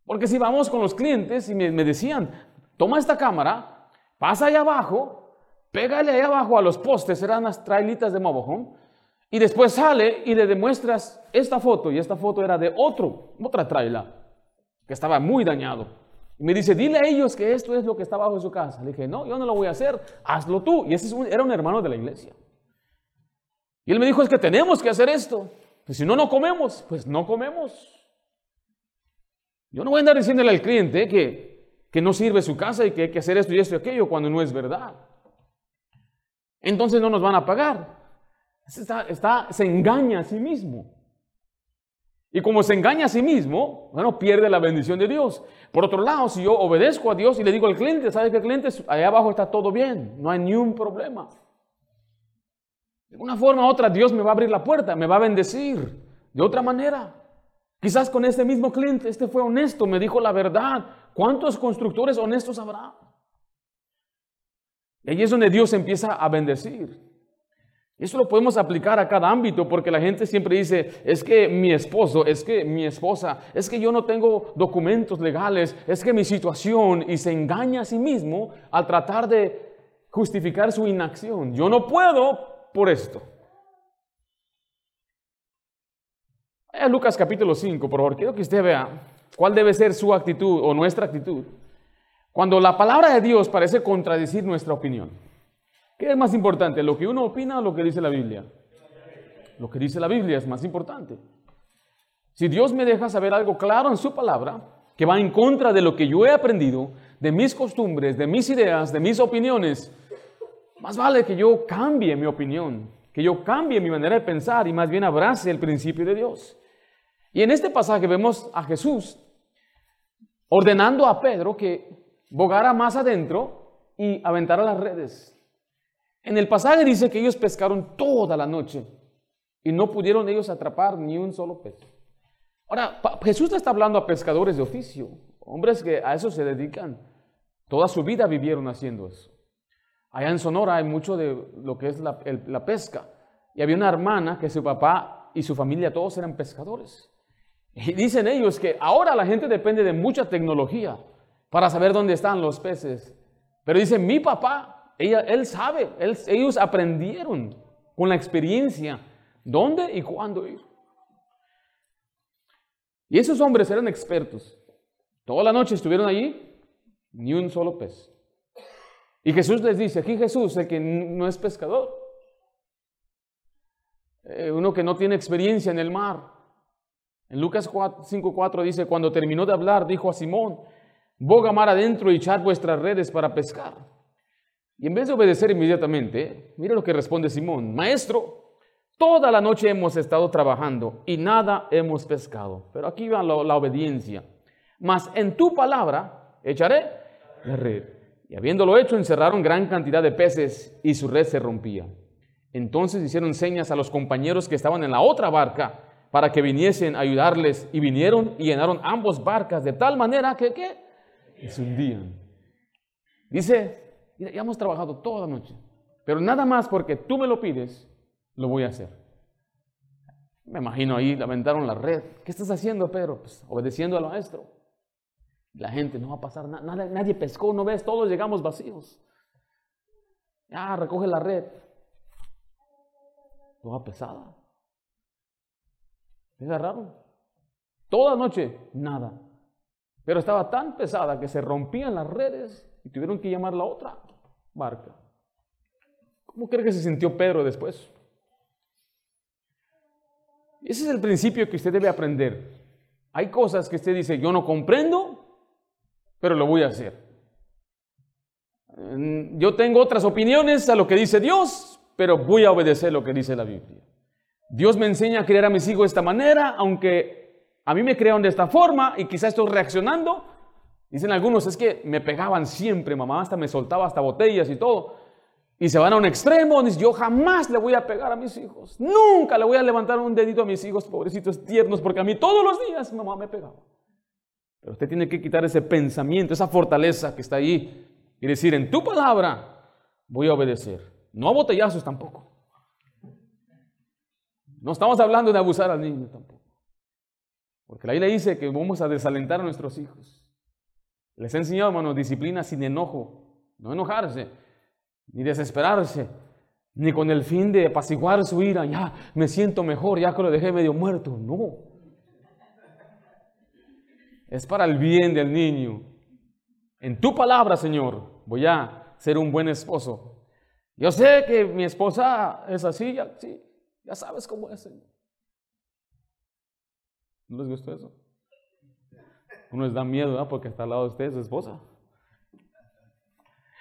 Porque si vamos con los clientes y me, decían, toma esta cámara, pasa allá abajo, pégale ahí abajo a los postes, eran las trailitas de mobile y después sale y le demuestras esta foto, y esta foto era de otro, otra traila que estaba muy dañado. Y me dice, dile a ellos que esto es lo que está bajo su casa. Le dije, no, yo no lo voy a hacer, hazlo tú. Y ese era un hermano de la iglesia. Y él me dijo, es que tenemos que hacer esto. Pues si no, no comemos. Pues no comemos. Yo no voy a andar diciéndole al cliente que, que no sirve su casa y que hay que hacer esto y esto y aquello cuando no es verdad. Entonces no nos van a pagar. está, se engaña a sí mismo. Y como se engaña a sí mismo, bueno, pierde la bendición de Dios. Por otro lado, si yo obedezco a Dios y le digo al cliente, ¿sabe que el cliente allá abajo está todo bien? No hay ni un problema. De una forma u otra, Dios me va a abrir la puerta, me va a bendecir. De otra manera, quizás con este mismo cliente, este fue honesto, me dijo la verdad. ¿Cuántos constructores honestos habrá? Y ahí es donde Dios empieza a bendecir. Eso lo podemos aplicar a cada ámbito porque la gente siempre dice, es que mi esposo, es que mi esposa, es que yo no tengo documentos legales, es que mi situación y se engaña a sí mismo al tratar de justificar su inacción. Yo no puedo por esto. Vaya Lucas capítulo 5, por favor, quiero que usted vea cuál debe ser su actitud o nuestra actitud cuando la palabra de Dios parece contradecir nuestra opinión. ¿Qué es más importante, lo que uno opina o lo que dice la Biblia? Lo que dice la Biblia es más importante. Si Dios me deja saber algo claro en su palabra, que va en contra de lo que yo he aprendido, de mis costumbres, de mis ideas, de mis opiniones, más vale que yo cambie mi opinión, que yo cambie mi manera de pensar y más bien abrace el principio de Dios. Y en este pasaje vemos a Jesús ordenando a Pedro que bogara más adentro y aventara las redes. En el pasaje dice que ellos pescaron toda la noche y no pudieron ellos atrapar ni un solo pez. Ahora, Jesús está hablando a pescadores de oficio, hombres que a eso se dedican. Toda su vida vivieron haciendo eso. Allá en Sonora hay mucho de lo que es la, la pesca. Y había una hermana que su papá y su familia todos eran pescadores. Y dicen ellos que ahora la gente depende de mucha tecnología para saber dónde están los peces. Pero dice, mi papá, ella, él sabe, ellos aprendieron con la experiencia dónde y cuándo ir. Y esos hombres eran expertos. Toda la noche estuvieron allí, ni un solo pez. Y Jesús les dice, aquí Jesús, el que no es pescador, eh, uno que no tiene experiencia en el mar, en Lucas 5.4 dice, cuando terminó de hablar, dijo a Simón, boga mar adentro y echad vuestras redes para pescar. Y en vez de obedecer inmediatamente, mira lo que responde Simón, maestro, toda la noche hemos estado trabajando y nada hemos pescado. Pero aquí va la, obediencia. Mas en tu palabra echaré la red. Y habiéndolo hecho, encerraron gran cantidad de peces y su red se rompía. Entonces hicieron señas a los compañeros que estaban en la otra barca para que viniesen a ayudarles y vinieron y llenaron ambos barcas de tal manera que, ¿qué? se hundían. Dice, ya hemos trabajado toda la noche, pero nada más porque tú me lo pides, lo voy a hacer. Me imagino ahí, lamentaron la red. ¿Qué estás haciendo, Pedro? Pues obedeciendo al maestro. La gente, no va a pasar nada, nadie pescó, no ves, todos llegamos vacíos. Ya, recoge la red. Toda pesada. Es raro. Toda noche, nada. Pero estaba tan pesada que se rompían las redes y tuvieron que llamar la otra barca. ¿Cómo cree que se sintió Pedro después? Ese es el principio que usted debe aprender. Hay cosas que usted dice, yo no comprendo, pero lo voy a hacer. Mm, yo tengo otras opiniones a lo que dice Dios, pero voy a obedecer lo que dice la Biblia. Dios me enseña a criar a mis hijos de esta manera, aunque a mí me crearon de esta forma y quizás estoy reaccionando. Dicen algunos, es que me pegaban siempre, mamá hasta me soltaba hasta botellas y todo. Y se van a un extremo, dice, yo jamás le voy a pegar a mis hijos. Nunca le voy a levantar un dedito a mis hijos, pobrecitos tiernos, porque a mí todos los días mamá me pegaba. Pero usted tiene que quitar ese pensamiento, esa fortaleza que está ahí y decir, en tu palabra voy a obedecer. No a botellazos tampoco. No estamos hablando de abusar al niño tampoco. Porque la Biblia dice que vamos a desalentar a nuestros hijos. Les he enseñado, hermano, disciplina sin enojo. No enojarse, ni desesperarse, ni con el fin de apaciguar su ira. Ya me siento mejor, ya que lo dejé medio muerto. No. Es para el bien del niño. En tu palabra, Señor, voy a ser un buen esposo. Yo sé que mi esposa es así, ya, ya sabes cómo es, Señor. ¿No les gusta eso? Uno les da miedo, ¿verdad? Porque está al lado de usted su esposa.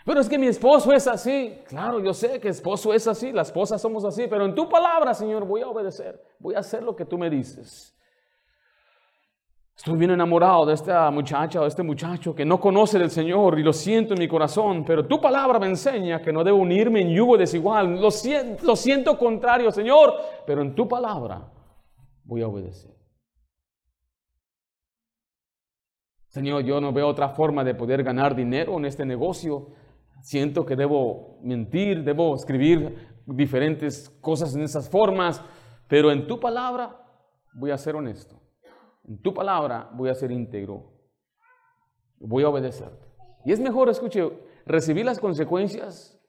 Pero es que mi esposo es así. Claro, yo sé que esposo es así, las esposas somos así, pero en tu palabra, Señor, voy a obedecer. Voy a hacer lo que tú me dices. Estoy bien enamorado de esta muchacha o de este muchacho que no conoce del Señor y lo siento en mi corazón, pero tu palabra me enseña que no debo unirme en yugo desigual. Lo siento, lo siento contrario, Señor, pero en tu palabra voy a obedecer. Señor, yo no veo otra forma de poder ganar dinero en este negocio. Siento que debo mentir, debo escribir diferentes cosas en esas formas, pero en tu palabra voy a ser honesto. En tu palabra voy a ser íntegro. Voy a obedecerte. Y es mejor, escuche, recibir las consecuencias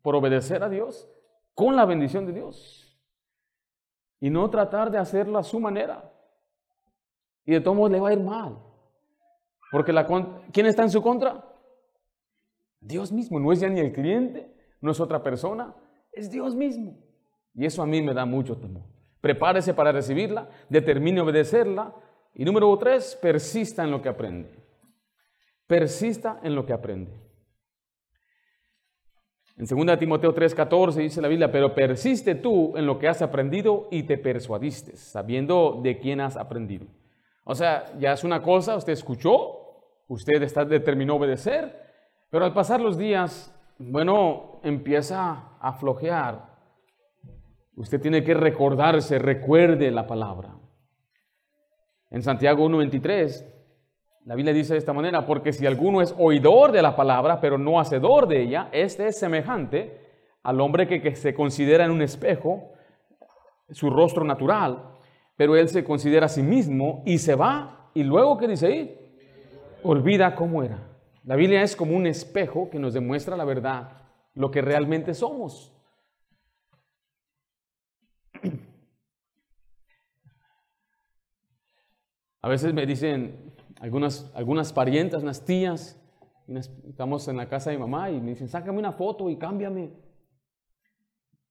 por obedecer a Dios con la bendición de Dios. Y no tratar de hacerlo a su manera. Y de todos modos le va a ir mal. Porque la, ¿quién está en su contra? Dios mismo. No es ya ni el cliente, no es otra persona, es Dios mismo. Y eso a mí me da mucho temor. Prepárese para recibirla, determine obedecerla. Y número tres, persista en lo que aprende. Persista en lo que aprende. En 2 Timoteo 3:14 dice la Biblia, pero persiste tú en lo que has aprendido y te persuadiste, sabiendo de quién has aprendido. O sea, ya es una cosa, usted escuchó, usted está determinó obedecer, pero al pasar los días, bueno, empieza a flojear. Usted tiene que recordarse, recuerde la palabra. En Santiago 1:23 la Biblia dice de esta manera, porque si alguno es oidor de la palabra, pero no hacedor de ella, este es semejante al hombre que, se considera en un espejo su rostro natural, pero él se considera a sí mismo y se va, y luego, ¿qué dice ahí? Olvida cómo era. La Biblia es como un espejo que nos demuestra la verdad, lo que realmente somos. A veces me dicen, algunas, algunas parientas, unas tías, estamos en la casa de mi mamá y me dicen, sácame una foto y cámbiame.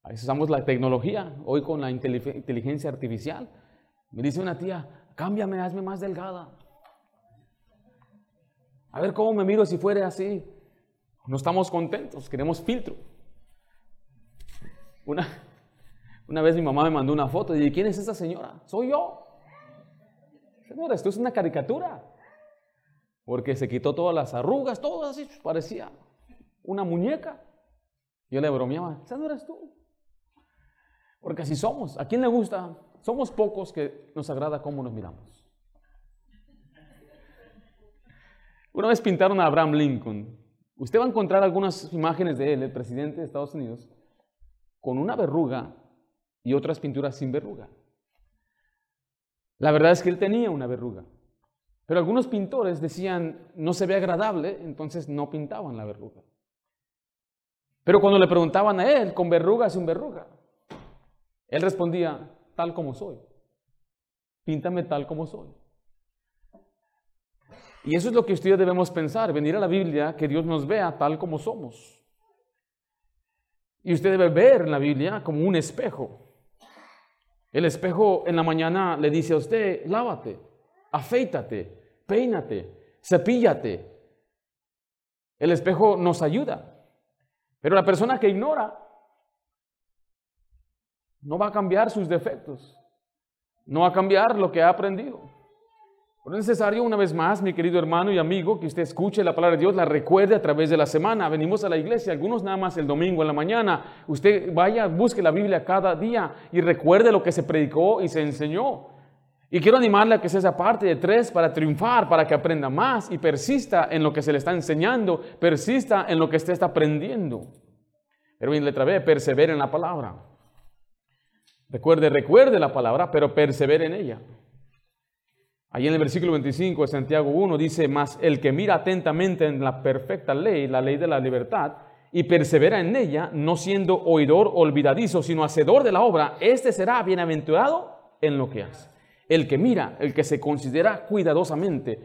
A veces usamos la tecnología, hoy con la inteligencia artificial. Me dice una tía, cámbiame, hazme más delgada. A ver cómo me miro si fuera así. No estamos contentos, queremos filtro. Una, una vez mi mamá me mandó una foto y dije, ¿quién es esa señora? Soy yo. Señora, esto es una caricatura porque se quitó todas las arrugas, todo así, parecía una muñeca. Yo le bromeaba, ¿esa no eres tú? Porque así somos. ¿A quién le gusta? Somos pocos que nos agrada cómo nos miramos. Una vez pintaron a Abraham Lincoln. Usted va a encontrar algunas imágenes de él, el presidente de Estados Unidos, con una verruga y otras pinturas sin verruga. La verdad es que él tenía una verruga. Pero algunos pintores decían, no se ve agradable, entonces no pintaban la verruga. Pero cuando le preguntaban a él, con verruga sin verruga, él respondía, tal como soy. Píntame tal como soy. Y eso es lo que ustedes debemos pensar, venir a la Biblia, que Dios nos vea tal como somos. Y usted debe ver la Biblia como un espejo. El espejo en la mañana le dice a usted, lávate afeítate, peínate, cepíllate. El espejo nos ayuda. Pero la persona que ignora no va a cambiar sus defectos, no va a cambiar lo que ha aprendido. Es necesario, una vez más, mi querido hermano y amigo, que usted escuche la palabra de Dios, la recuerde a través de la semana. Venimos a la iglesia, algunos nada más el domingo en la mañana. Usted vaya, busque la Biblia cada día y recuerde lo que se predicó y se enseñó. Y quiero animarle a que sea esa parte de tres para triunfar, para que aprenda más y persista en lo que se le está enseñando, persista en lo que usted está aprendiendo. Pero en letra B, persevere en la palabra. Recuerde, recuerde la palabra, pero persevere en ella. Allí en el versículo 25 de Santiago 1 dice, más el que mira atentamente en la perfecta ley, la ley de la libertad, y persevera en ella, no siendo oidor olvidadizo, sino hacedor de la obra, este será bienaventurado en lo que hace el que mira, el que se considera cuidadosamente.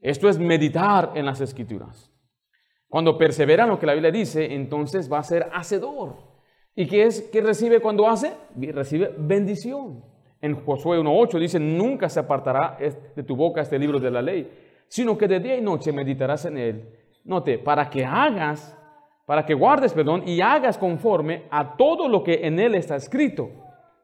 Esto es meditar en las escrituras. Cuando persevera en lo que la Biblia dice, entonces va a ser hacedor. ¿Y qué es que recibe cuando hace? Recibe bendición. En Josué 1.8 dice, nunca se apartará de tu boca este libro de la ley, sino que de día y noche meditarás en él. Note, para que hagas, para que guardes, perdón, y hagas conforme a todo lo que en él está escrito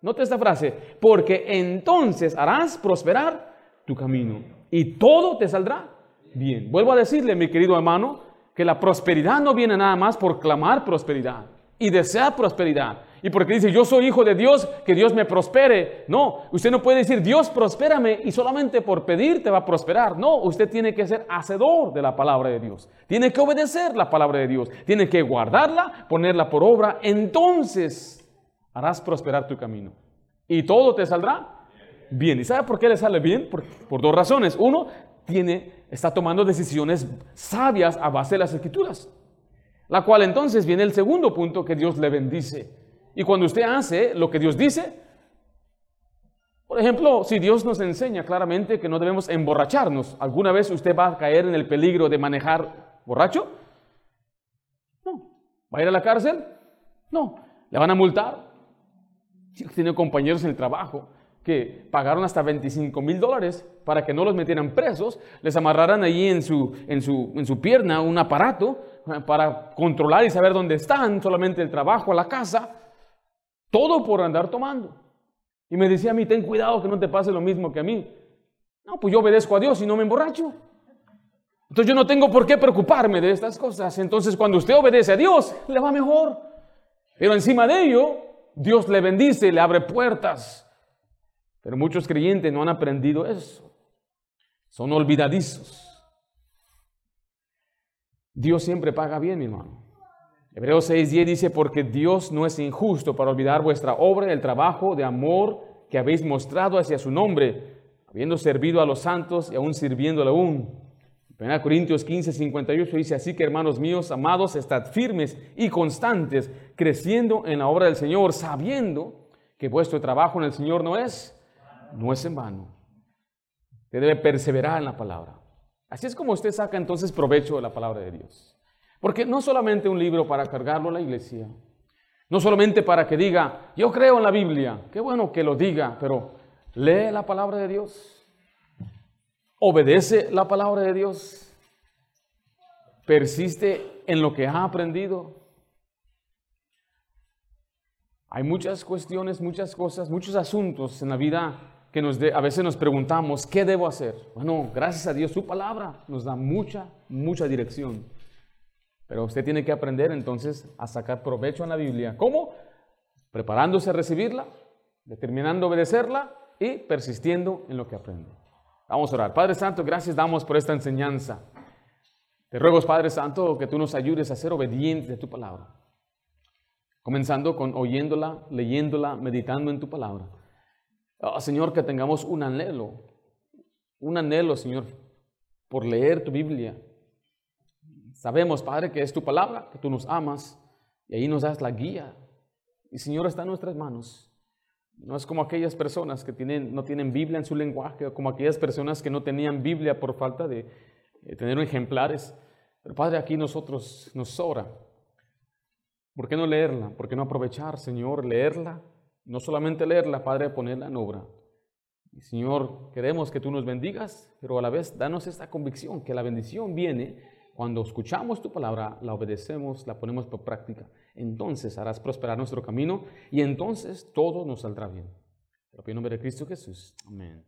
Note esta frase, porque entonces harás prosperar tu camino y todo te saldrá bien. Vuelvo a decirle, mi querido hermano, que la prosperidad no viene nada más por clamar prosperidad y desear prosperidad. Y porque dice, yo soy hijo de Dios, que Dios me prospere. No, usted no puede decir, Dios prospérame y solamente por pedir te va a prosperar. No, usted tiene que ser hacedor de la palabra de Dios. Tiene que obedecer la palabra de Dios. Tiene que guardarla, ponerla por obra. Entonces harás prosperar tu camino. Y todo te saldrá bien. ¿Y sabe por qué le sale bien? Por, por dos razones. Uno, tiene, está tomando decisiones sabias a base de las escrituras. La cual entonces viene el segundo punto que Dios le bendice. Y cuando usted hace lo que Dios dice, por ejemplo, si Dios nos enseña claramente que no debemos emborracharnos, ¿alguna vez usted va a caer en el peligro de manejar borracho? No. ¿Va a ir a la cárcel? No, le van a multar. He compañeros en el trabajo que pagaron hasta 25 mil dólares para que no los metieran presos, les amarraran ahí en su, en, su, en su pierna un aparato eh, para controlar y saber dónde están, solamente el trabajo, la casa, todo por andar tomando. Y me decía a mí, ten cuidado que no te pase lo mismo que a mí. No, pues yo obedezco a Dios y no me emborracho. Entonces yo no tengo por qué preocuparme de estas cosas. Entonces cuando usted obedece a Dios, le va mejor. Pero encima de ello, Dios le bendice, le abre puertas. Pero muchos creyentes no han aprendido eso. Son olvidadizos. Dios siempre paga bien, mi hermano. Hebreos 6.10 dice, porque Dios no es injusto para olvidar vuestra obra el trabajo de amor que habéis mostrado hacia su nombre, habiendo servido a los santos y aún sirviéndole aún. 1 Corintios 15, 58 dice así que hermanos míos, amados, estad firmes y constantes, creciendo en la obra del Señor, sabiendo que vuestro trabajo en el Señor no es, no es en vano. Usted debe perseverar en la palabra. Así es como usted saca entonces provecho de la palabra de Dios. Porque no solamente un libro para cargarlo a la iglesia, no solamente para que diga, yo creo en la Biblia, qué bueno que lo diga, pero lee la palabra de Dios obedece la palabra de Dios, persiste en lo que ha aprendido. Hay muchas cuestiones, muchas cosas, muchos asuntos en la vida que a veces nos preguntamos, ¿qué debo hacer? Bueno, gracias a Dios, su palabra nos da mucha, mucha dirección. Pero usted tiene que aprender entonces a sacar provecho en la Biblia. ¿Cómo? Preparándose a recibirla, determinando obedecerla y persistiendo en lo que aprende. Vamos a orar. Padre Santo, gracias damos por esta enseñanza. Te ruego, Padre Santo, que tú nos ayudes a ser obedientes de tu palabra. Comenzando con oyéndola, leyéndola, meditando en tu palabra. Oh, Señor, que tengamos un anhelo, un anhelo, Señor, por leer tu Biblia. Sabemos, Padre, que es tu palabra, que tú nos amas y ahí nos das la guía. Y Señor, está en nuestras manos. No es como aquellas personas que tienen, no tienen Biblia en su lenguaje, o como aquellas personas que no tenían Biblia por falta de, tener ejemplares. Pero Padre, aquí nosotros nos sobra. ¿Por qué no leerla? ¿Por qué no aprovechar, Señor, leerla? No solamente leerla, Padre, ponerla en obra. Y Señor, queremos que tú nos bendigas, pero a la vez danos esta convicción, que la bendición viene cuando escuchamos tu palabra, la obedecemos, la ponemos por práctica entonces harás prosperar nuestro camino y entonces todo nos saldrá bien. Pero en nombre de Cristo Jesús. Amén.